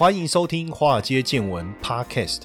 欢迎收听《华尔街见闻》Podcast。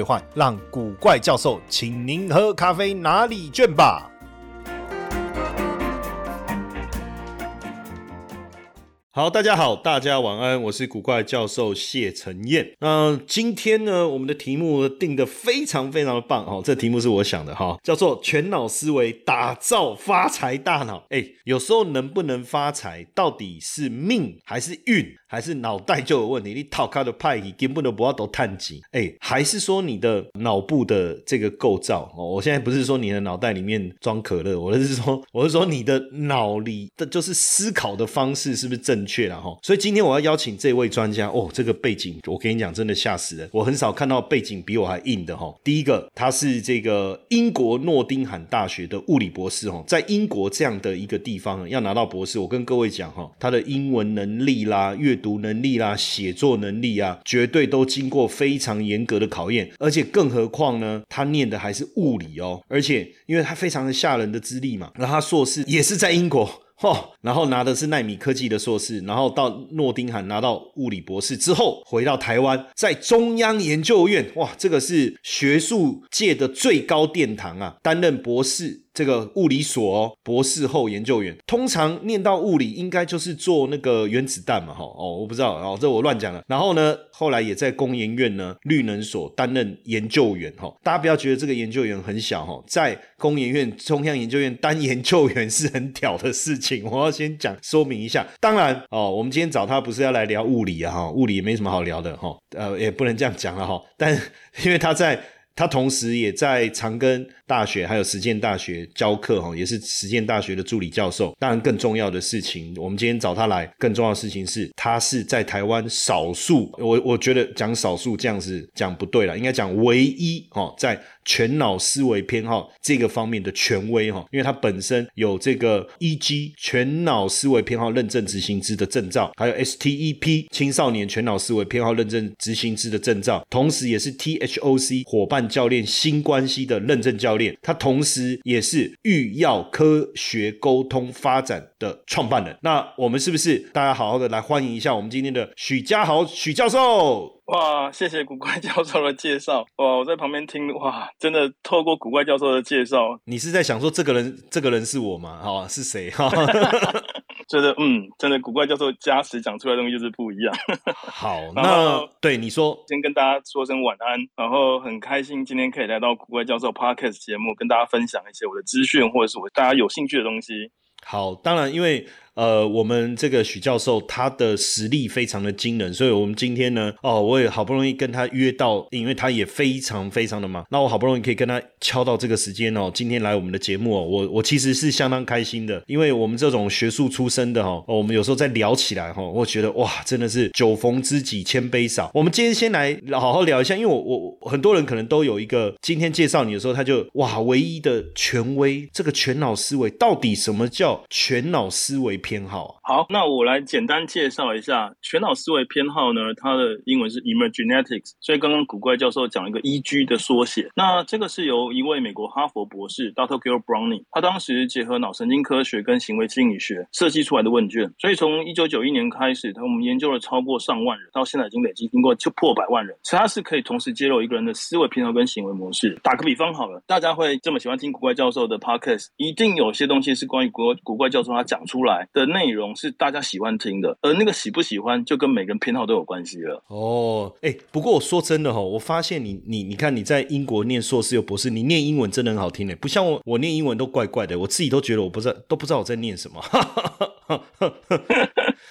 让古怪教授请您喝咖啡拿礼券吧。好，大家好，大家晚安，我是古怪教授谢承彦。那今天呢，我们的题目定的非常非常的棒哦，这题目是我想的哈，叫做全脑思维打造发财大脑。哎，有时候能不能发财，到底是命还是运？还是脑袋就有问题，你套卡的派系根本都不要都探级，哎，还是说你的脑部的这个构造哦？我现在不是说你的脑袋里面装可乐，我是说，我是说你的脑里的就是思考的方式是不是正确了哈？所以今天我要邀请这位专家哦，这个背景我跟你讲真的吓死人，我很少看到背景比我还硬的哈。第一个，他是这个英国诺丁汉大学的物理博士哦，在英国这样的一个地方要拿到博士，我跟各位讲哈，他的英文能力啦，阅读能力啦，写作能力啊，绝对都经过非常严格的考验，而且更何况呢，他念的还是物理哦，而且因为他非常的吓人的资历嘛，那他硕士也是在英国。哦，然后拿的是奈米科技的硕士，然后到诺丁汉拿到物理博士之后，回到台湾，在中央研究院，哇，这个是学术界的最高殿堂啊，担任博士。这个物理所博士后研究员，通常念到物理，应该就是做那个原子弹嘛，哈哦，我不知道哦，这我乱讲了。然后呢，后来也在工研院呢绿能所担任研究员，哈，大家不要觉得这个研究员很小，哈，在工研院中央研究院当研究员是很屌的事情。我要先讲说明一下，当然哦，我们今天找他不是要来聊物理啊，哈，物理也没什么好聊的，哈，呃，也不能这样讲了，哈，但因为他在。他同时也在长庚大学还有实践大学教课哈，也是实践大学的助理教授。当然，更重要的事情，我们今天找他来，更重要的事情是，他是在台湾少数，我我觉得讲少数这样子讲不对了，应该讲唯一哦，在。全脑思维偏好这个方面的权威哈，因为它本身有这个 E.G. 全脑思维偏好认证执行师的证照，还有 S.T.E.P. 青少年全脑思维偏好认证执行师的证照，同时也是 T.H.O.C. 伙伴教练新关系的认证教练，他同时也是育药科学沟通发展的创办人。那我们是不是大家好好的来欢迎一下我们今天的许家豪许教授？哇，谢谢古怪教授的介绍。哇，我在旁边听，哇，真的透过古怪教授的介绍，你是在想说这个人，这个人是我吗？哈，是谁？哈，觉得嗯，真的古怪教授加持讲出来的东西就是不一样。好，那对你说，先跟大家说声晚安，然后很开心今天可以来到古怪教授 Podcast 节目，跟大家分享一些我的资讯或者是我大家有兴趣的东西。好，当然因为。呃，我们这个许教授他的实力非常的惊人，所以我们今天呢，哦，我也好不容易跟他约到，因为他也非常非常的忙，那我好不容易可以跟他敲到这个时间哦，今天来我们的节目哦，我我其实是相当开心的，因为我们这种学术出身的哈，我们有时候在聊起来哈，我觉得哇，真的是酒逢知己千杯少。我们今天先来好好聊一下，因为我我很多人可能都有一个今天介绍你的时候，他就哇，唯一的权威，这个全脑思维到底什么叫全脑思维？偏好好，那我来简单介绍一下全脑思维偏好呢，它的英文是 Emergenetics，所以刚刚古怪教授讲一个 E.G. 的缩写，那这个是由一位美国哈佛博士 Dr. Gil Browning，他当时结合脑神经科学跟行为心理学设计出来的问卷，所以从一九九一年开始，他我们研究了超过上万人，到现在已经累计经过就破百万人，其他是可以同时揭露一个人的思维偏好跟行为模式。打个比方好了，大家会这么喜欢听古怪教授的 Podcast，一定有些东西是关于古古怪教授他讲出来。的内容是大家喜欢听的，而那个喜不喜欢就跟每个人偏好都有关系了。哦，哎，不过我说真的哈，我发现你你你看你在英国念硕士又博士，你念英文真的很好听嘞，不像我我念英文都怪怪的，我自己都觉得我不知道都不知道我在念什么。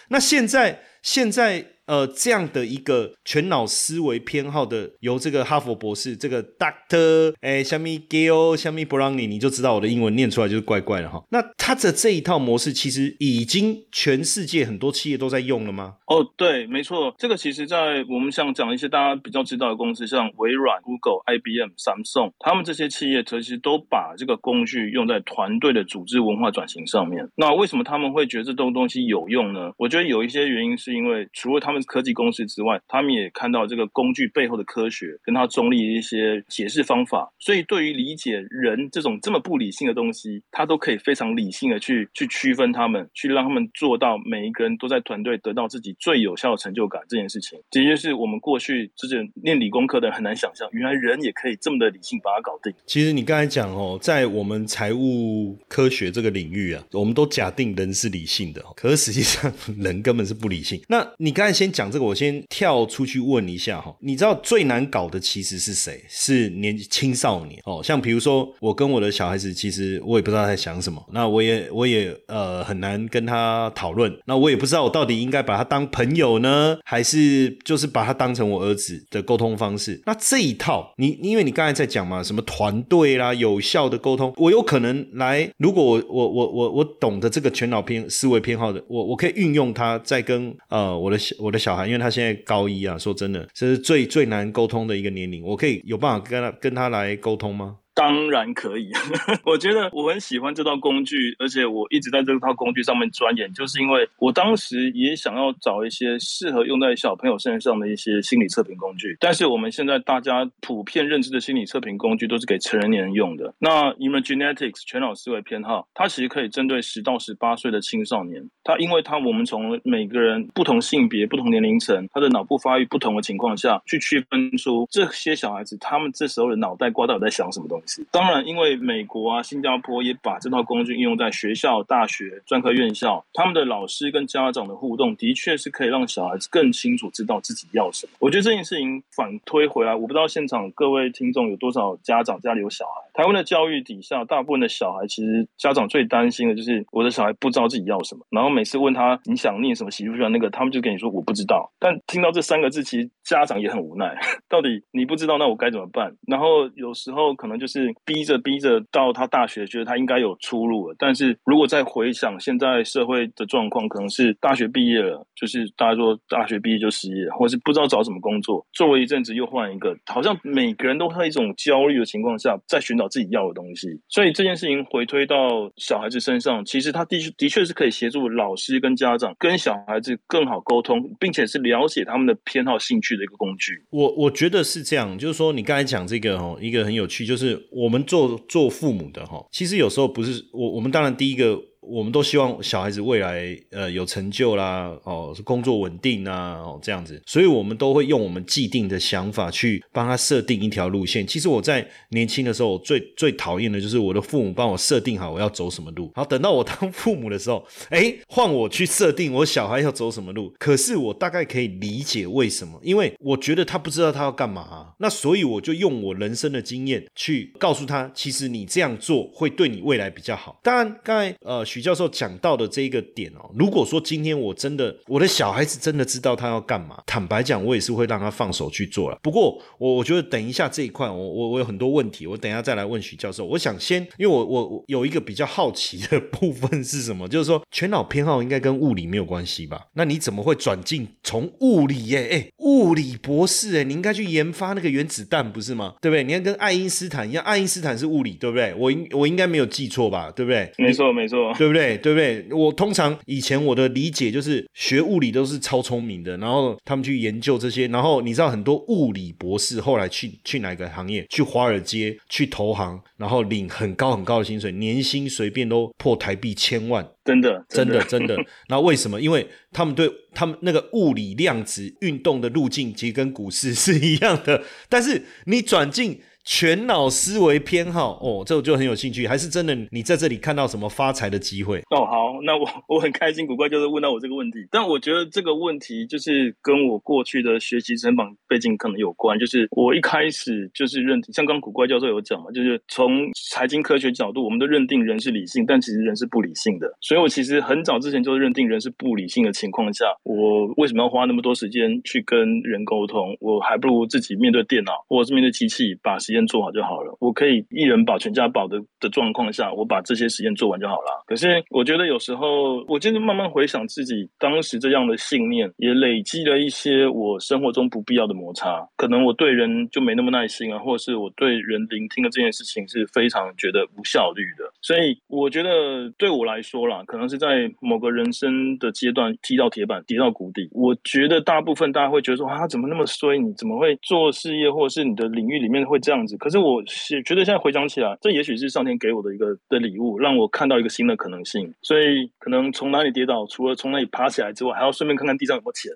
那现在现在。呃，这样的一个全脑思维偏好的，由这个哈佛博士这个 Doctor 哎，虾米 Gail 小米 Brownie，你就知道我的英文念出来就是怪怪的哈。那他的这一套模式，其实已经全世界很多企业都在用了吗？哦，对，没错，这个其实，在我们想讲一些大家比较知道的公司，像微软、Google、IBM、Samsung，他们这些企业其实都把这个工具用在团队的组织文化转型上面。那为什么他们会觉得这东东西有用呢？我觉得有一些原因，是是因为除了他们。科技公司之外，他们也看到这个工具背后的科学，跟它中立的一些解释方法。所以，对于理解人这种这么不理性的东西，他都可以非常理性的去去区分他们，去让他们做到每一个人都在团队得到自己最有效的成就感。这件事情，这就是我们过去之前念理工科的很难想象，原来人也可以这么的理性把它搞定。其实你刚才讲哦，在我们财务科学这个领域啊，我们都假定人是理性的，可是实际上 人根本是不理性。那你刚才先。讲这个，我先跳出去问一下哈，你知道最难搞的其实是谁？是年青少年哦，像比如说我跟我的小孩子，其实我也不知道在想什么，那我也我也呃很难跟他讨论，那我也不知道我到底应该把他当朋友呢，还是就是把他当成我儿子的沟通方式？那这一套，你因为你刚才在讲嘛，什么团队啦，有效的沟通，我有可能来，如果我我我我我懂得这个全脑偏思维偏好的，我我可以运用它，在跟呃我的小我的。小孩，因为他现在高一啊，说真的，这是最最难沟通的一个年龄。我可以有办法跟他跟他来沟通吗？当然可以，我觉得我很喜欢这套工具，而且我一直在这套工具上面钻研，就是因为我当时也想要找一些适合用在小朋友身上的一些心理测评工具。但是我们现在大家普遍认知的心理测评工具都是给成人年人用的。那 Imagenetics 全脑思维偏好，它其实可以针对十到十八岁的青少年。它因为它我们从每个人不同性别、不同年龄层，他的脑部发育不同的情况下去区分出这些小孩子他们这时候的脑袋瓜到底在想什么东西。当然，因为美国啊、新加坡也把这套工具应用在学校、大学、专科院校，他们的老师跟家长的互动，的确是可以让小孩子更清楚知道自己要什么。我觉得这件事情反推回来，我不知道现场各位听众有多少家长家里有小孩。台湾的教育底下，大部分的小孩其实家长最担心的就是我的小孩不知道自己要什么，然后每次问他你想念什么、喜不喜欢那个，他们就跟你说我不知道。但听到这三个字，其实家长也很无奈，到底你不知道，那我该怎么办？然后有时候可能就。是逼着逼着到他大学，觉得他应该有出路了。但是如果再回想现在社会的状况，可能是大学毕业了，就是大家说大学毕业就失业，或是不知道找什么工作，做了一阵子又换一个，好像每个人都在一种焦虑的情况下，在寻找自己要的东西。所以这件事情回推到小孩子身上，其实他的确的确是可以协助老师跟家长跟小孩子更好沟通，并且是了解他们的偏好、兴趣的一个工具。我我觉得是这样，就是说你刚才讲这个哦，一个很有趣，就是我们做做父母的哈，其实有时候不是我，我们当然第一个。我们都希望小孩子未来呃有成就啦，哦，工作稳定啊，哦这样子，所以我们都会用我们既定的想法去帮他设定一条路线。其实我在年轻的时候，我最最讨厌的就是我的父母帮我设定好我要走什么路，然后等到我当父母的时候，哎，换我去设定我小孩要走什么路。可是我大概可以理解为什么，因为我觉得他不知道他要干嘛，那所以我就用我人生的经验去告诉他，其实你这样做会对你未来比较好。当然，刚才呃。许教授讲到的这一个点哦，如果说今天我真的我的小孩子真的知道他要干嘛，坦白讲，我也是会让他放手去做了。不过我我觉得等一下这一块，我我我有很多问题，我等一下再来问许教授。我想先，因为我我我有一个比较好奇的部分是什么，就是说全脑偏好应该跟物理没有关系吧？那你怎么会转进从物理耶？哎，物理博士哎，你应该去研发那个原子弹不是吗？对不对？你要跟爱因斯坦一样，爱因斯坦是物理，对不对？我应我应该没有记错吧？对不对？没错没错。对不对？对不对？我通常以前我的理解就是学物理都是超聪明的，然后他们去研究这些，然后你知道很多物理博士后来去去哪个行业？去华尔街去投行，然后领很高很高的薪水，年薪随便都破台币千万。真的，真的，真的。那为什么？因为他们对他们那个物理量子运动的路径，其实跟股市是一样的。但是你转进全脑思维偏好哦，这我就很有兴趣。还是真的你在这里看到什么发财的机会？哦，好，那我我很开心，古怪就是问到我这个问题。但我觉得这个问题就是跟我过去的学习成长背景可能有关。就是我一开始就是认像刚古怪教授有讲嘛，就是从财经科学角度，我们都认定人是理性，但其实人是不理性的。所以我其实很早之前就认定人是不理性的情况下，我为什么要花那么多时间去跟人沟通？我还不如自己面对电脑或者是面对机器，把实验做好就好了。我可以一人保全家保的的状况下，我把这些实验做完就好了。可是我觉得有时候，我就是慢慢回想自己当时这样的信念，也累积了一些我生活中不必要的摩擦。可能我对人就没那么耐心啊，或者是我对人聆听的这件事情是非常觉得无效率的。所以我觉得对我来说啦，可能是在某个人生的阶段踢到铁板，跌到谷底。我觉得大部分大家会觉得说啊，怎么那么衰？你怎么会做事业，或者是你的领域里面会这样子？可是我是觉得现在回想起来，这也许是上天给我的一个的礼物，让我看到一个新的可能性。所以可能从哪里跌倒，除了从那里爬起来之外，还要顺便看看地上有没有钱。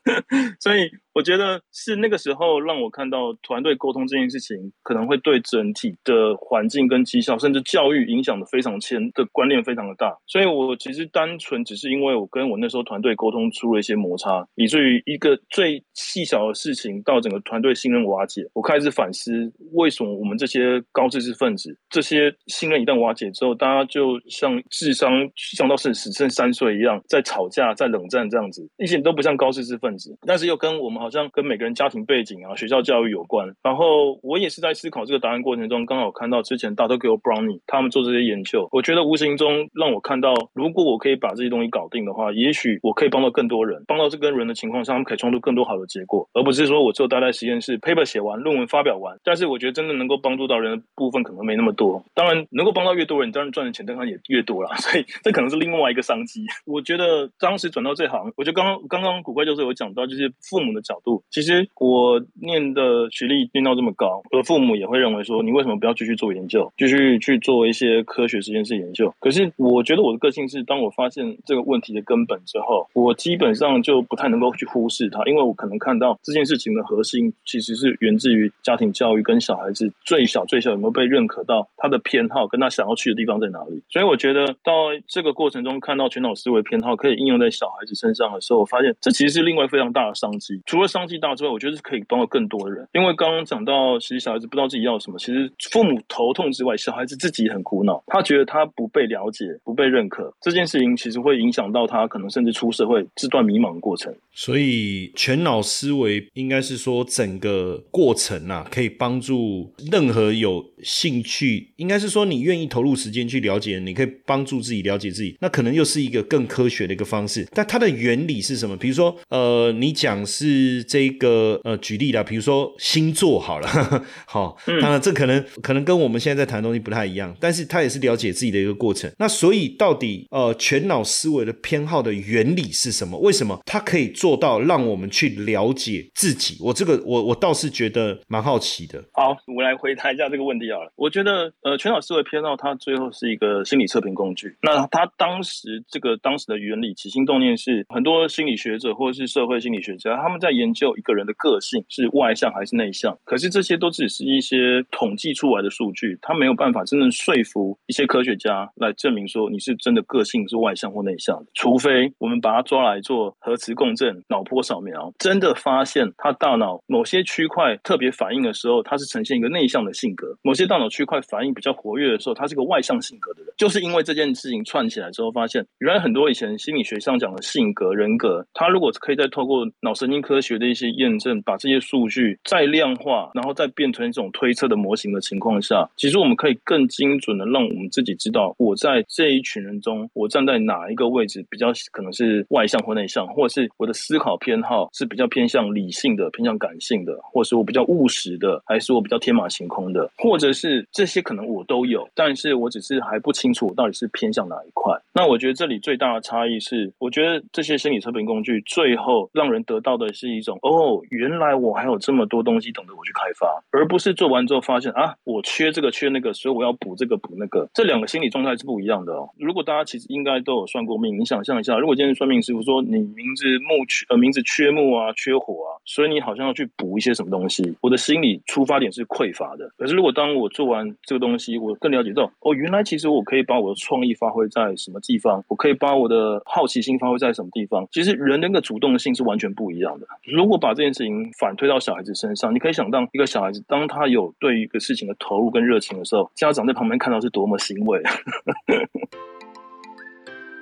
所以。我觉得是那个时候让我看到团队沟通这件事情可能会对整体的环境跟绩效，甚至教育影响的非常牵的观念非常的大。所以我其实单纯只是因为我跟我那时候团队沟通出了一些摩擦，以至于一个最细小的事情到整个团队信任瓦解。我开始反思为什么我们这些高知识分子，这些信任一旦瓦解之后，大家就像智商降到是只剩三岁一样，在吵架、在冷战这样子，一点都不像高知识分子，但是又跟我们。好像跟每个人家庭背景啊、学校教育有关。然后我也是在思考这个答案过程中，刚好看到之前大都给我 Brownie 他们做这些研究，我觉得无形中让我看到，如果我可以把这些东西搞定的话，也许我可以帮到更多人，帮到这跟人的情况下，他们可以创出更多好的结果，而不是说我只有待在实验室，paper 写完，论文发表完。但是我觉得真的能够帮助到人的部分可能没那么多。当然，能够帮到越多人，当然赚的钱当然也越多了。所以这可能是另外一个商机。我觉得当时转到这行，我觉得刚刚刚刚古怪就是有讲到，就是父母的角。其实我念的学历念到这么高，我的父母也会认为说，你为什么不要继续做研究，继续去做一些科学实验室研究？可是我觉得我的个性是，当我发现这个问题的根本之后，我基本上就不太能够去忽视它，因为我可能看到这件事情的核心其实是源自于家庭教育跟小孩子最小最小有没有被认可到他的偏好跟他想要去的地方在哪里。所以我觉得到这个过程中看到全脑思维偏好可以应用在小孩子身上的时候，我发现这其实是另外非常大的商机，除了商机大之外，我觉得是可以帮到更多的人。因为刚刚讲到，其实小孩子不知道自己要什么，其实父母头痛之外，小孩子自己很苦恼。他觉得他不被了解、不被认可，这件事情其实会影响到他可能甚至出社会这段迷茫的过程。所以全脑思维应该是说整个过程啊，可以帮助任何有兴趣，应该是说你愿意投入时间去了解，你可以帮助自己了解自己。那可能又是一个更科学的一个方式。但它的原理是什么？比如说，呃，你讲是这个，呃，举例啦，比如说星座好了，好，当然这可能可能跟我们现在在谈的东西不太一样，但是它也是了解自己的一个过程。那所以到底呃全脑思维的偏好的原理是什么？为什么它可以？做到让我们去了解自己，我这个我我倒是觉得蛮好奇的。好，我来回答一下这个问题我觉得呃，全脑思维偏好它最后是一个心理测评工具。那它当时这个当时的原理起心动念是很多心理学者或者是社会心理学家他们在研究一个人的个性是外向还是内向。可是这些都只是一些统计出来的数据，他没有办法真正说服一些科学家来证明说你是真的个性是外向或内向的。除非我们把它抓来做核磁共振。脑波扫描真的发现，他大脑某些区块特别反应的时候，他是呈现一个内向的性格；某些大脑区块反应比较活跃的时候，他是个外向性格的人。就是因为这件事情串起来之后，发现原来很多以前心理学上讲的性格人格，他如果可以再透过脑神经科学的一些验证，把这些数据再量化，然后再变成一种推测的模型的情况下，其实我们可以更精准的让我们自己知道，我在这一群人中，我站在哪一个位置比较可能是外向或内向，或者是我的思。思考偏好是比较偏向理性的，偏向感性的，或是我比较务实的，还是我比较天马行空的，或者者是这些可能我都有，但是我只是还不清楚我到底是偏向哪一块。那我觉得这里最大的差异是，我觉得这些心理测评工具最后让人得到的是一种哦，原来我还有这么多东西等着我去开发，而不是做完之后发现啊，我缺这个缺那个，所以我要补这个补那个。这两个心理状态是不一样的哦。如果大家其实应该都有算过命，你想象一下，如果今天算命师傅说你名字木缺呃名字缺木啊缺火啊，所以你好像要去补一些什么东西，我的心理出发点是匮乏的。可是如果当我做完这个东西，我更了解到哦，原来其实我可以把我的创意发挥在什么地方，我可以把我的好奇心发挥在什么地方。其实人那个主动性是完全不一样的。如果把这件事情反推到小孩子身上，你可以想到一个小孩子，当他有对一个事情的投入跟热情的时候，家长在旁边看到是多么欣慰。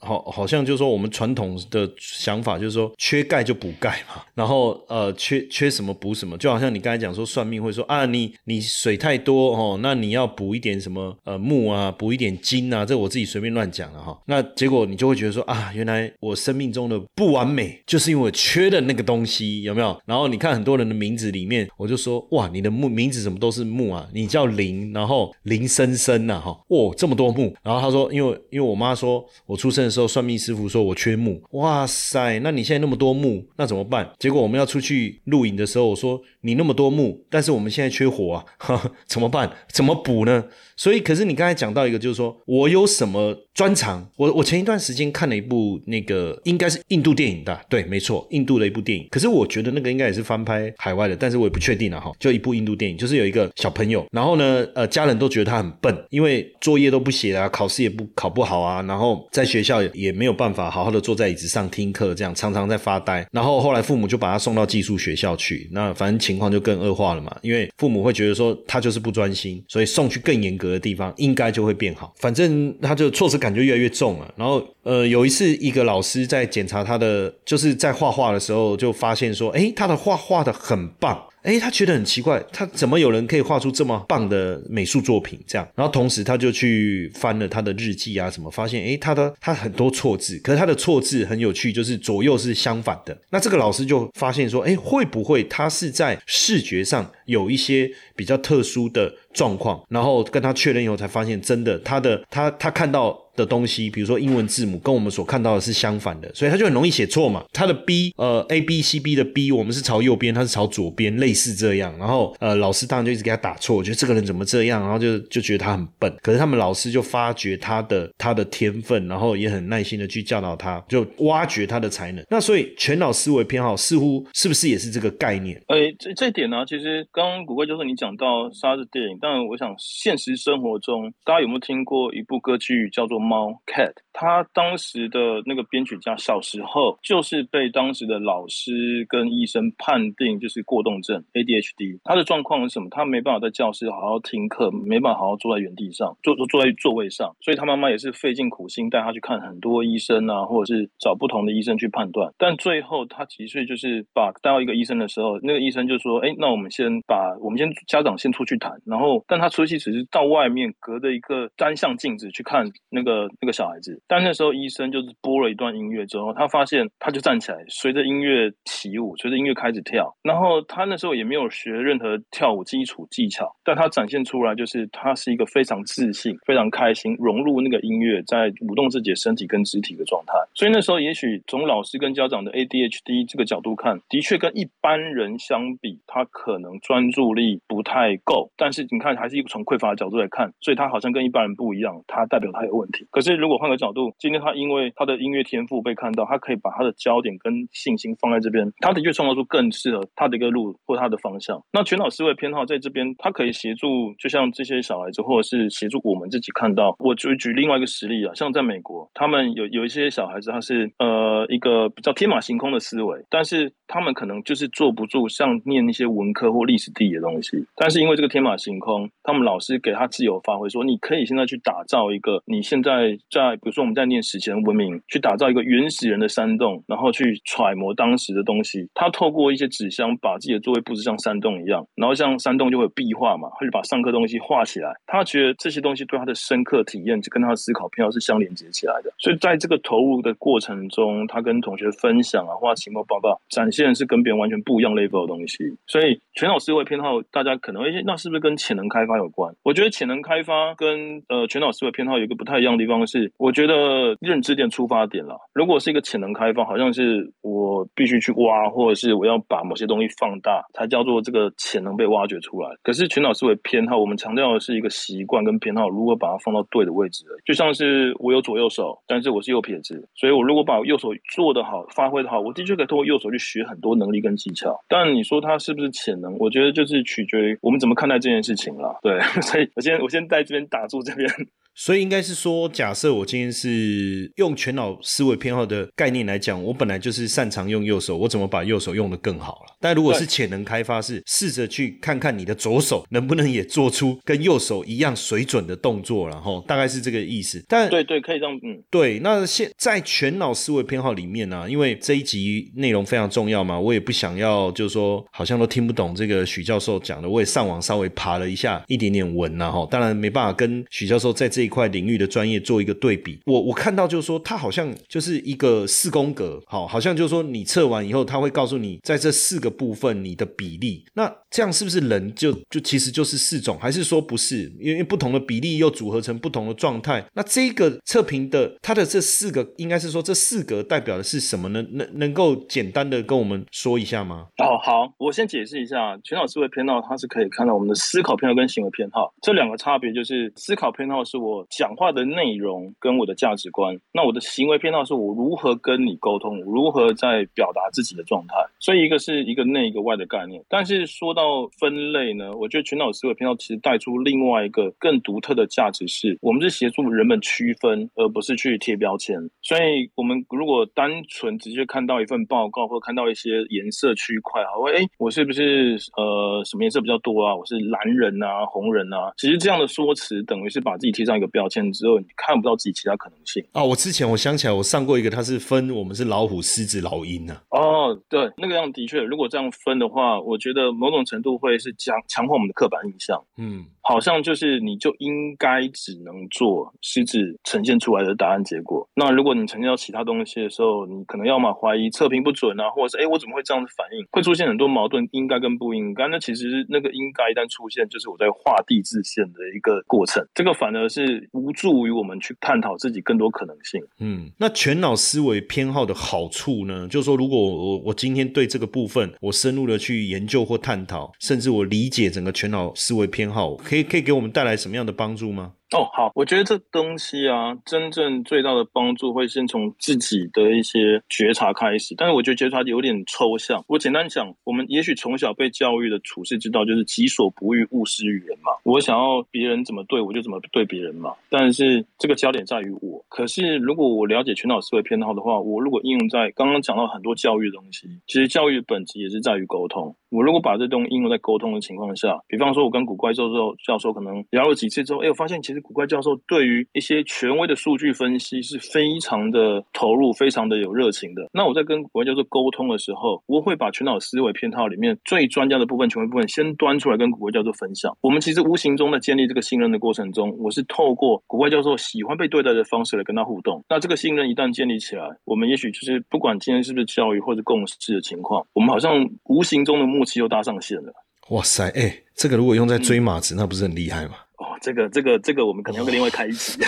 好，好像就是说我们传统的想法就是说缺钙就补钙嘛，然后呃缺缺什么补什么，就好像你刚才讲说算命会说啊你你水太多哦，那你要补一点什么呃木啊，补一点金啊，这我自己随便乱讲了哈。那结果你就会觉得说啊，原来我生命中的不完美就是因为缺的那个东西有没有？然后你看很多人的名字里面，我就说哇你的木名字怎么都是木啊？你叫林，然后林生生呐哈，哦这么多木，然后他说因为因为我妈说我出生。时候算命师傅说我缺木，哇塞，那你现在那么多木，那怎么办？结果我们要出去露营的时候，我说你那么多木，但是我们现在缺火啊，怎么办？怎么补呢？所以，可是你刚才讲到一个，就是说我有什么专长？我我前一段时间看了一部那个应该是印度电影的，对，没错，印度的一部电影。可是我觉得那个应该也是翻拍海外的，但是我也不确定了哈。就一部印度电影，就是有一个小朋友，然后呢，呃，家人都觉得他很笨，因为作业都不写啊，考试也不考不好啊，然后在学校也没有办法好好的坐在椅子上听课，这样常常在发呆。然后后来父母就把他送到寄宿学校去，那反正情况就更恶化了嘛，因为父母会觉得说他就是不专心，所以送去更严格。的地方应该就会变好，反正他就措辞感就越来越重了。然后，呃，有一次一个老师在检查他的，就是在画画的时候，就发现说，哎，他的画画的很棒。哎，他觉得很奇怪，他怎么有人可以画出这么棒的美术作品？这样，然后同时他就去翻了他的日记啊，什么发现，哎，他的他很多错字，可是他的错字很有趣，就是左右是相反的。那这个老师就发现说，哎，会不会他是在视觉上有一些比较特殊的状况？然后跟他确认以后，才发现真的，他的他他看到。的东西，比如说英文字母跟我们所看到的是相反的，所以他就很容易写错嘛。他的 B，呃，A B C B 的 B，我们是朝右边，他是朝左边，类似这样。然后，呃，老师当然就一直给他打错，我觉得这个人怎么这样，然后就就觉得他很笨。可是他们老师就发掘他的他的天分，然后也很耐心的去教导他，就挖掘他的才能。那所以全脑思维偏好似乎是不是也是这个概念？哎，这这点呢，其实刚刚古怪就是你讲到沙子电影，但我想现实生活中大家有没有听过一部歌剧叫做？猫 cat，他当时的那个编曲家小时候就是被当时的老师跟医生判定就是过动症 ADHD。他的状况是什么？他没办法在教室好好听课，没办法好好坐在原地上，坐坐坐在座位上。所以他妈妈也是费尽苦心带他去看很多医生啊，或者是找不同的医生去判断。但最后他几岁就是把带到一个医生的时候，那个医生就说：“哎，那我们先把我们先家长先出去谈。”然后，但他出去只是到外面隔着一个单向镜子去看那个。个那个小孩子，但那时候医生就是播了一段音乐之后，他发现他就站起来，随着音乐起舞，随着音乐开始跳。然后他那时候也没有学任何跳舞基础技巧，但他展现出来就是他是一个非常自信、非常开心，融入那个音乐，在舞动自己的身体跟肢体的状态。所以那时候也许从老师跟家长的 ADHD 这个角度看，的确跟一般人相比，他可能专注力不太够。但是你看，还是一个从匮乏的角度来看，所以他好像跟一般人不一样，他代表他有问题。可是如果换个角度，今天他因为他的音乐天赋被看到，他可以把他的焦点跟信心放在这边，他的确创造出更适合他的一个路或他的方向。那全脑思维偏好在这边，他可以协助，就像这些小孩子，或者是协助我们自己看到。我举举另外一个实例啊，像在美国，他们有有一些小孩子，他是呃一个比较天马行空的思维，但是他们可能就是坐不住像念那些文科或历史地理的东西。但是因为这个天马行空，他们老师给他自由发挥，说你可以现在去打造一个，你现在在比如说我们在念史前文明，去打造一个原始人的山洞，然后去揣摩当时的东西。他透过一些纸箱把自己的座位布置像山洞一样，然后像山洞就会有壁画嘛，他就把上课东西画起来。他觉得这些东西对他的深刻体验，就跟他的思考偏好是相连接起来的。所以在这个投入的过程中，他跟同学分享啊，画情报报告，展现是跟别人完全不一样 level 的东西。所以全老师会偏好，大家可能会那是不是跟潜能开发有关？我觉得潜能开发跟呃全脑思维偏好有一个不太一样的地方是，我觉得认知点出发点了。如果是一个潜能开发，好像是我必须去挖，或者是我要把某些东西放大，才叫做这个潜能被挖掘出来。可是全脑思维偏好，我们强调的是一个习惯跟偏好，如何把它放到对的位置。就像是我有左右手，但是我是右撇子，所以我如果把右手做得好，发挥的好，我的确可以通过右手去学很多能力跟技巧。但你说它是不是潜能？我觉得就是取决于我们怎么看待这件事情对，所以我先我先在这边打住这边。所以应该是说，假设我今天是用全脑思维偏好的概念来讲，我本来就是擅长用右手，我怎么把右手用得更好了？但如果是潜能开发，是试着去看看你的左手能不能也做出跟右手一样水准的动作，然后大概是这个意思。但对对，可以这样，嗯，对。那现在全脑思维偏好里面呢，因为这一集内容非常重要嘛，我也不想要就是说好像都听不懂这个许教授讲的，我也上网稍微爬了一下一点点文然后当然没办法跟许教授在这。块领域的专业做一个对比，我我看到就是说，它好像就是一个四宫格，好，好像就是说你测完以后，他会告诉你在这四个部分你的比例。那这样是不是人就就其实就是四种，还是说不是？因为不同的比例又组合成不同的状态。那这个测评的它的这四个，应该是说这四格代表的是什么呢？能能够简单的跟我们说一下吗？哦，好，我先解释一下，全脑思维偏好，它是可以看到我们的思考偏好跟行为偏好这两个差别，就是思考偏好是我。我讲话的内容跟我的价值观，那我的行为偏好是我如何跟你沟通，如何在表达自己的状态。所以一个是一个内一个外的概念。但是说到分类呢，我觉得全脑思维偏好其实带出另外一个更独特的价值，是我们是协助人们区分，而不是去贴标签。所以我们如果单纯直接看到一份报告，或看到一些颜色区块，好，哎，我是不是呃什么颜色比较多啊？我是蓝人啊，红人啊？其实这样的说辞等于是把自己贴上。个标签之后，你看不到自己其他可能性啊！我之前我想起来，我上过一个，它是分我们是老虎、狮子、老鹰呢。哦，对，那个样的确，如果这样分的话，我觉得某种程度会是强强化我们的刻板印象。嗯。好像就是你就应该只能做狮子呈现出来的答案结果。那如果你呈现到其他东西的时候，你可能要么怀疑测评不准啊，或者是哎我怎么会这样子反应？会出现很多矛盾，应该跟不应该。那其实那个应该一旦出现，就是我在画地自限的一个过程。这个反而是无助于我们去探讨自己更多可能性。嗯，那全脑思维偏好的好处呢？就是说，如果我我今天对这个部分我深入的去研究或探讨，甚至我理解整个全脑思维偏好。可以可以给我们带来什么样的帮助吗？哦，好，我觉得这东西啊，真正最大的帮助会先从自己的一些觉察开始。但是我觉得觉察有点抽象。我简单讲，我们也许从小被教育的处事之道就是“己所不欲，勿施于人”嘛。我想要别人怎么对我就怎么对别人嘛。但是这个焦点在于我。可是如果我了解全脑思维偏好的话，我如果应用在刚刚讲到很多教育的东西，其实教育的本质也是在于沟通。我如果把这东西应用在沟通的情况下，比方说我跟古怪教授教授可能聊了几次之后，哎，我发现其实。古怪教授对于一些权威的数据分析是非常的投入，非常的有热情的。那我在跟古怪教授沟通的时候，我会把全脑思维偏好里面最专家的部分、权威部分先端出来跟古怪教授分享。我们其实无形中的建立这个信任的过程中，我是透过古怪教授喜欢被对待的方式来跟他互动。那这个信任一旦建立起来，我们也许就是不管今天是不是教育或者共识的情况，我们好像无形中的目默契又搭上线了。哇塞，哎，这个如果用在追马子，那不是很厉害吗？哦，这个这个这个，我们可能要另外开一集。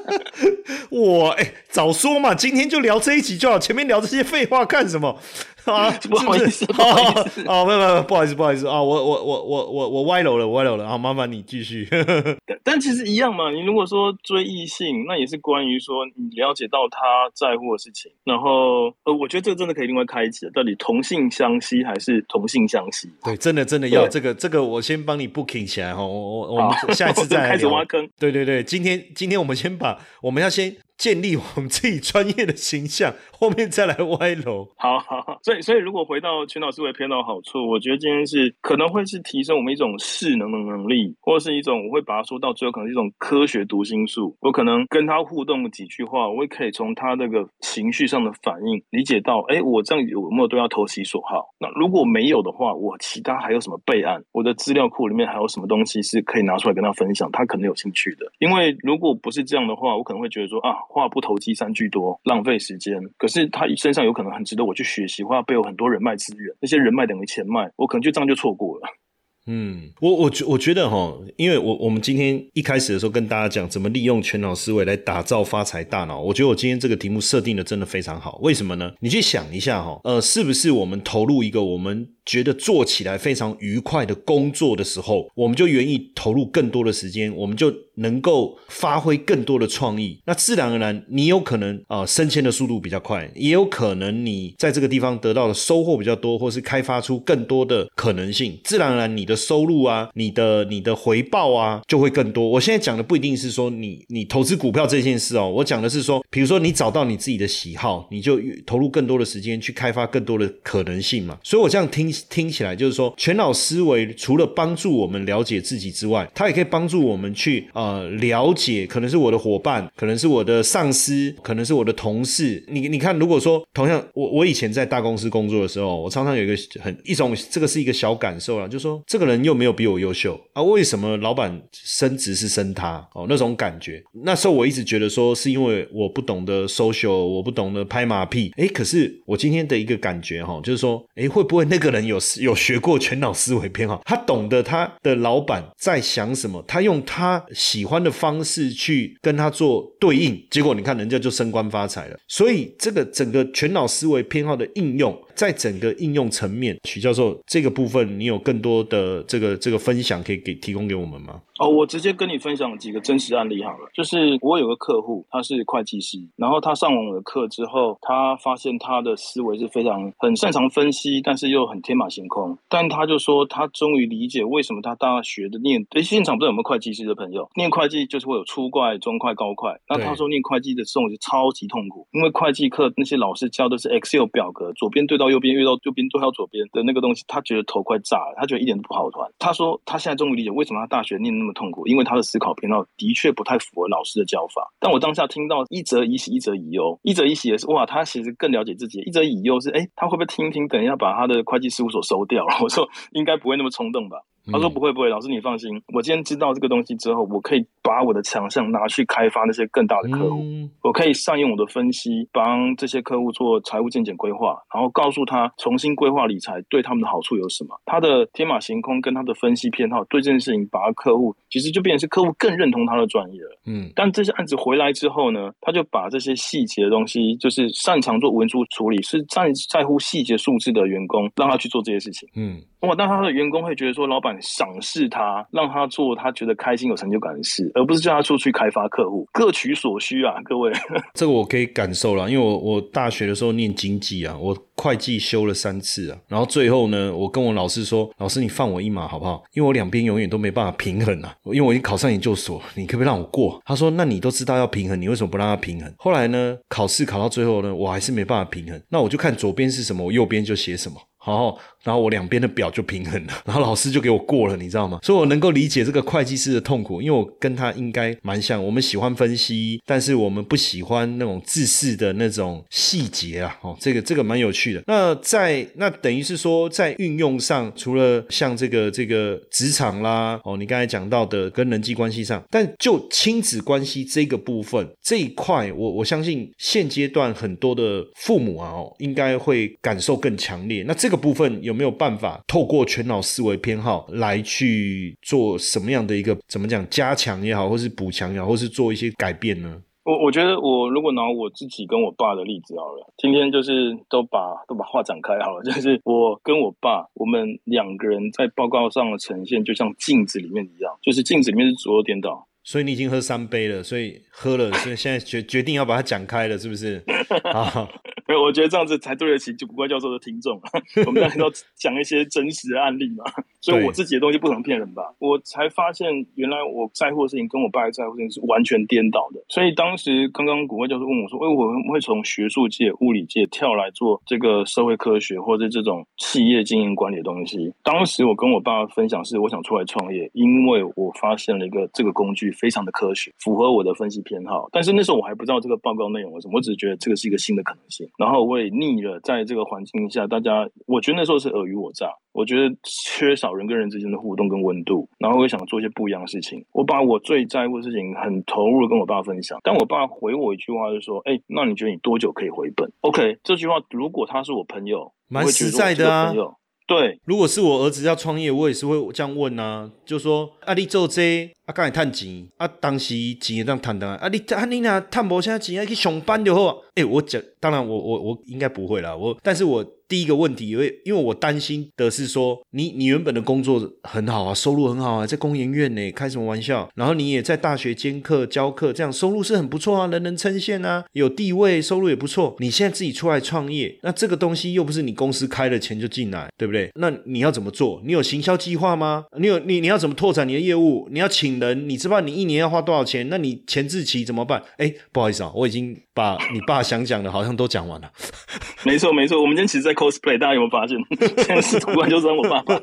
我哎，早说嘛，今天就聊这一集就好，前面聊这些废话干什么？啊，不好意思，不好意思，哦，没有没有，不好意思，不好意思啊，我我我我我我歪楼了，歪楼了，好，麻烦你继续。但其实一样嘛，你如果说追异性，那也是关于说你了解到他在乎的事情，然后呃，我觉得这个真的可以另外开一集，到底同性相吸还是同性相吸？对，真的真的要这个这个，我先帮你 booking 起来哈，我我我们下一次再开始挖坑。对对对，今天今天我们先把我们要先。建立我们自己专业的形象，后面再来歪楼。好，好，所以，所以如果回到全脑思维偏到好处，我觉得今天是可能会是提升我们一种势能的能力，或者是一种我会把它说到最后可能是一种科学读心术。我可能跟他互动几句话，我也可以从他那个情绪上的反应理解到，哎，我这样有没有对他投其所好？那如果没有的话，我其他还有什么备案？我的资料库里面还有什么东西是可以拿出来跟他分享？他可能有兴趣的。因为如果不是这样的话，我可能会觉得说啊。话不投机三句多，浪费时间。可是他身上有可能很值得我去学习，或者背后很多人脉资源，那些人脉等于钱脉，我可能就这样就错过了。嗯，我我觉我觉得哈，因为我我们今天一开始的时候跟大家讲怎么利用全脑思维来打造发财大脑，我觉得我今天这个题目设定的真的非常好。为什么呢？你去想一下哈，呃，是不是我们投入一个我们觉得做起来非常愉快的工作的时候，我们就愿意投入更多的时间，我们就能够发挥更多的创意。那自然而然，你有可能啊升迁的速度比较快，也有可能你在这个地方得到的收获比较多，或是开发出更多的可能性。自然而然，你的收入啊，你的你的回报啊，就会更多。我现在讲的不一定是说你你投资股票这件事哦，我讲的是说，比如说你找到你自己的喜好，你就投入更多的时间去开发更多的可能性嘛。所以我这样听听起来就是说，全脑思维除了帮助我们了解自己之外，它也可以帮助我们去呃了解，可能是我的伙伴，可能是我的上司，可能是我的同事。你你看，如果说同样我我以前在大公司工作的时候，我常常有一个很一种这个是一个小感受啊，就是说这个人又没有比我优秀啊？为什么老板升职是升他？哦，那种感觉。那时候我一直觉得说，是因为我不懂得 social，我不懂得拍马屁。哎，可是我今天的一个感觉哈，就是说，哎，会不会那个人有有学过全脑思维偏好？他懂得他的老板在想什么，他用他喜欢的方式去跟他做对应，结果你看人家就升官发财了。所以这个整个全脑思维偏好的应用。在整个应用层面，许教授这个部分，你有更多的这个这个分享可以给提供给我们吗？哦，我直接跟你分享几个真实案例好了。就是我有个客户，他是会计师，然后他上完我的课之后，他发现他的思维是非常很擅长分析，但是又很天马行空。但他就说，他终于理解为什么他大学的念，诶，现场不知道有没有会计师的朋友？念会计就是会有初会、中会、高会。那他说念会计的时候就超级痛苦，因为会计课那些老师教的是 Excel 表格，左边对到到右边，遇到右边对到左边的那个东西，他觉得头快炸了，他觉得一点都不好玩。他说他现在终于理解为什么他大学念那么。痛苦，因为他的思考频道的确不太符合老师的教法。但我当下听到一则以喜，一则以忧。一则以喜也是，哇，他其实更了解自己；一则以忧是，哎，他会不会听听，等一下把他的会计事务所收掉？我说，应该不会那么冲动吧。他说不会不会，老师你放心，我今天知道这个东西之后，我可以把我的强项拿去开发那些更大的客户，我可以善用我的分析，帮这些客户做财务见解规划，然后告诉他重新规划理财对他们的好处有什么。他的天马行空跟他的分析偏好对这件事情，把客户其实就变成是客户更认同他的专业了。嗯，但这些案子回来之后呢，他就把这些细节的东西，就是擅长做文书处理，是在在乎细节数字的员工，让他去做这些事情。嗯。哇！但他的员工会觉得说，老板赏识他，让他做他觉得开心、有成就感的事，而不是叫他出去开发客户，各取所需啊！各位，这个我可以感受了，因为我我大学的时候念经济啊，我会计修了三次啊，然后最后呢，我跟我老师说，老师你放我一马好不好？因为我两边永远都没办法平衡啊，因为我已经考上研究所，你可不可以让我过？他说，那你都知道要平衡，你为什么不让他平衡？后来呢，考试考到最后呢，我还是没办法平衡，那我就看左边是什么，我右边就写什么。好，然后我两边的表就平衡了，然后老师就给我过了，你知道吗？所以我能够理解这个会计师的痛苦，因为我跟他应该蛮像。我们喜欢分析，但是我们不喜欢那种自私的那种细节啊。哦，这个这个蛮有趣的。那在那等于是说，在运用上，除了像这个这个职场啦，哦，你刚才讲到的跟人际关系上，但就亲子关系这个部分这一块，我我相信现阶段很多的父母啊，哦，应该会感受更强烈。那这个部分有有没有办法透过全脑思维偏好来去做什么样的一个怎么讲加强也好，或是补强也好，或是做一些改变呢？我我觉得我如果拿我自己跟我爸的例子好了，今天就是都把都把话展开好了，就是我跟我爸，我们两个人在报告上的呈现就像镜子里面一样，就是镜子里面是左右颠倒。所以你已经喝三杯了，所以喝了，所以现在决决定要把它讲开了，是不是？啊，没有，我觉得这样子才对得起就古怪教授的听众。我们要讲一些真实的案例嘛，所以我自己的东西不能骗人吧？我才发现原来我在乎的事情跟我爸在乎的事情是完全颠倒的。所以当时刚刚古怪教授问我说：“哎，我们会从学术界、物理界跳来做这个社会科学或者这种企业经营管理的东西？”当时我跟我爸分享是，我想出来创业，因为我发现了一个这个工具。非常的科学，符合我的分析偏好。但是那时候我还不知道这个报告内容是什么，我只是觉得这个是一个新的可能性。然后我也腻了，在这个环境下，大家我觉得那时候是尔虞我诈，我觉得缺少人跟人之间的互动跟温度。然后我也想做一些不一样的事情。我把我最在乎的事情很投入的跟我爸分享。但我爸回我一句话，就说：“哎，那你觉得你多久可以回本？”OK，这句话如果他是我朋友，蛮实在的啊。对，如果是我儿子要创业，我也是会这样问啊，就说啊，你做这啊，刚才探钱啊，当时钱这样谈的啊，你啊你那探无啥钱，去上班就好。哎，我讲，当然我我我应该不会啦，我，但是我。第一个问题，因为因为我担心的是说，你你原本的工作很好啊，收入很好啊，在工研院呢，开什么玩笑？然后你也在大学兼课教课，这样收入是很不错啊，人人称羡啊，有地位，收入也不错。你现在自己出来创业，那这个东西又不是你公司开了钱就进来，对不对？那你要怎么做？你有行销计划吗？你有你你要怎么拓展你的业务？你要请人，你知不知道你一年要花多少钱？那你前置期怎么办？哎，不好意思啊，我已经把你爸想讲的好像都讲完了。没错没错，我们今天其实在。cosplay，大家有没有发现？现在是图案就是我爸爸。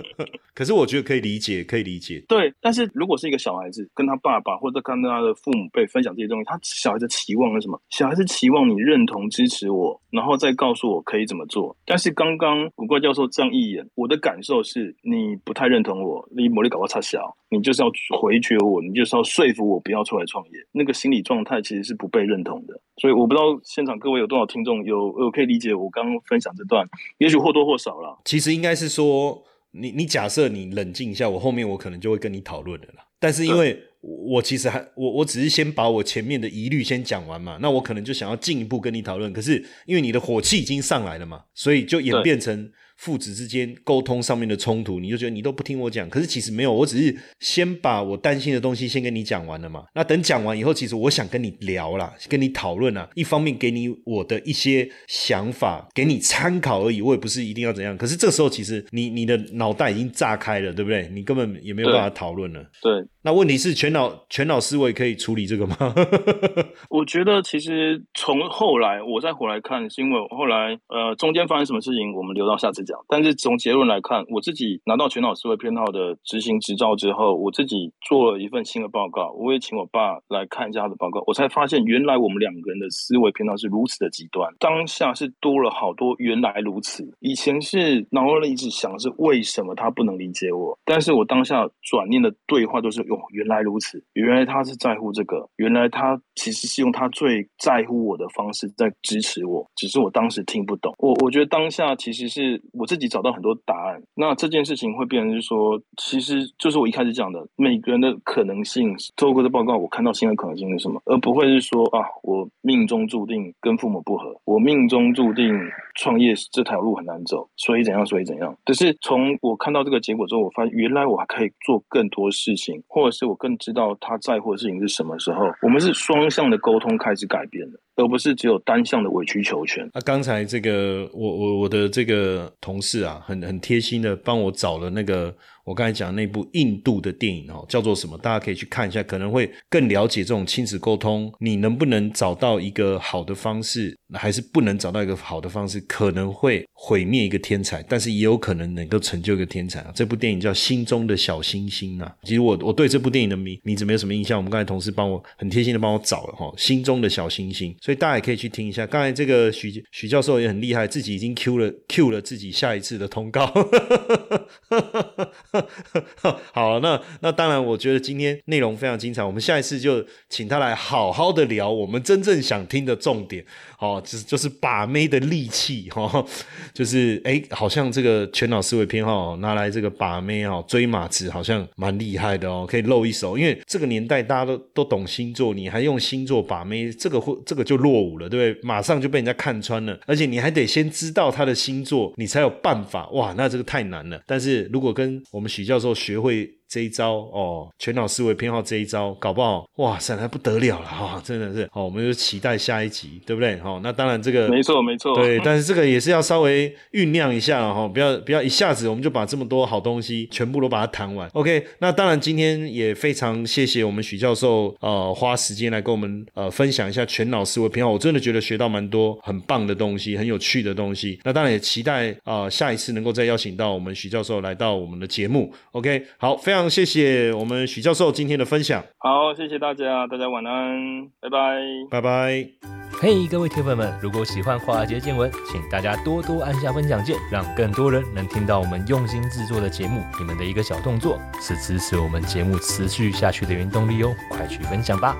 可是我觉得可以理解，可以理解。对，但是如果是一个小孩子跟他爸爸或者跟他的父母辈分享这些东西，他小孩子期望是什么？小孩子期望你认同、支持我，然后再告诉我可以怎么做。但是刚刚古怪教授这样一眼，我的感受是你不太认同我，你魔力搞到差小，你就是要回绝我，你就是要说服我不要出来创业。那个心理状态其实是不被认同的。所以我不知道现场各位有多少听众有有可以理解我刚刚分享这段，也许或多或少了。其实应该是说，你你假设你冷静一下，我后面我可能就会跟你讨论的啦。但是因为我其实还我我只是先把我前面的疑虑先讲完嘛，那我可能就想要进一步跟你讨论。可是因为你的火气已经上来了嘛，所以就演变成。父子之间沟通上面的冲突，你就觉得你都不听我讲，可是其实没有，我只是先把我担心的东西先跟你讲完了嘛。那等讲完以后，其实我想跟你聊啦，跟你讨论啦，一方面给你我的一些想法，给你参考而已，我也不是一定要怎样。可是这时候其实你你的脑袋已经炸开了，对不对？你根本也没有办法讨论了。对。那问题是全脑全脑思维可以处理这个吗？我觉得其实从后来我再回来看，是因为后来呃中间发生什么事情，我们留到下次讲。但是从结论来看，我自己拿到全脑思维偏好的执行执照之后，我自己做了一份新的报告，我也请我爸来看一下他的报告，我才发现原来我们两个人的思维偏好是如此的极端。当下是多了好多原来如此，以前是脑里一直想是为什么他不能理解我，但是我当下转念的对话都是。哦，原来如此，原来他是在乎这个，原来他其实是用他最在乎我的方式在支持我，只是我当时听不懂。我我觉得当下其实是我自己找到很多答案。那这件事情会变成是说，其实就是我一开始讲的，每个人的可能性。透过这报告，我看到新的可能性是什么，而不会是说啊，我命中注定跟父母不和，我命中注定创业这条路很难走，所以怎样，所以怎样。可是从我看到这个结果之后，我发现原来我还可以做更多事情，或者是我更知道他在乎的事情是什么时候，我们是双向的沟通开始改变的，而不是只有单向的委曲求全。那刚才这个，我我我的这个同同事啊，很很贴心的帮我找了那个。我刚才讲那部印度的电影哦，叫做什么？大家可以去看一下，可能会更了解这种亲子沟通。你能不能找到一个好的方式，还是不能找到一个好的方式，可能会毁灭一个天才，但是也有可能能够成就一个天才啊！这部电影叫《心中的小星星》啊。其实我我对这部电影的名名字没有什么印象。我们刚才同事帮我很贴心的帮我找了哈，《心中的小星星》，所以大家也可以去听一下。刚才这个许许教授也很厉害，自己已经 Q 了 Q 了自己下一次的通告。好，那那当然，我觉得今天内容非常精彩，我们下一次就请他来好好的聊我们真正想听的重点，哦，就是就是把妹的利器，哈，就是哎，好像这个全脑思维偏好拿来这个把妹哦，追马子好像蛮厉害的哦，可以露一手，因为这个年代大家都都懂星座，你还用星座把妹，这个会这个就落伍了，对不对？马上就被人家看穿了，而且你还得先知道他的星座，你才有办法，哇，那这个太难了。但是如果跟我我们许教授学会。这一招哦，全脑思维偏好这一招，搞不好哇塞，还不得了了哈！真的是好，我们就期待下一集，对不对？好，那当然这个没错没错，对，但是这个也是要稍微酝酿一下哈，不要不要一下子我们就把这么多好东西全部都把它谈完。OK，那当然今天也非常谢谢我们许教授呃花时间来跟我们呃分享一下全脑思维偏好，我真的觉得学到蛮多很棒的东西，很有趣的东西。那当然也期待啊下一次能够再邀请到我们许教授来到我们的节目。OK，好，非常。谢谢我们许教授今天的分享。好，谢谢大家，大家晚安，拜拜，拜拜。嘿，各位铁粉们，如果喜欢华尔街见闻，请大家多多按下分享键，让更多人能听到我们用心制作的节目。你们的一个小动作，是支持我们节目持续下去的原动力哦，快去分享吧。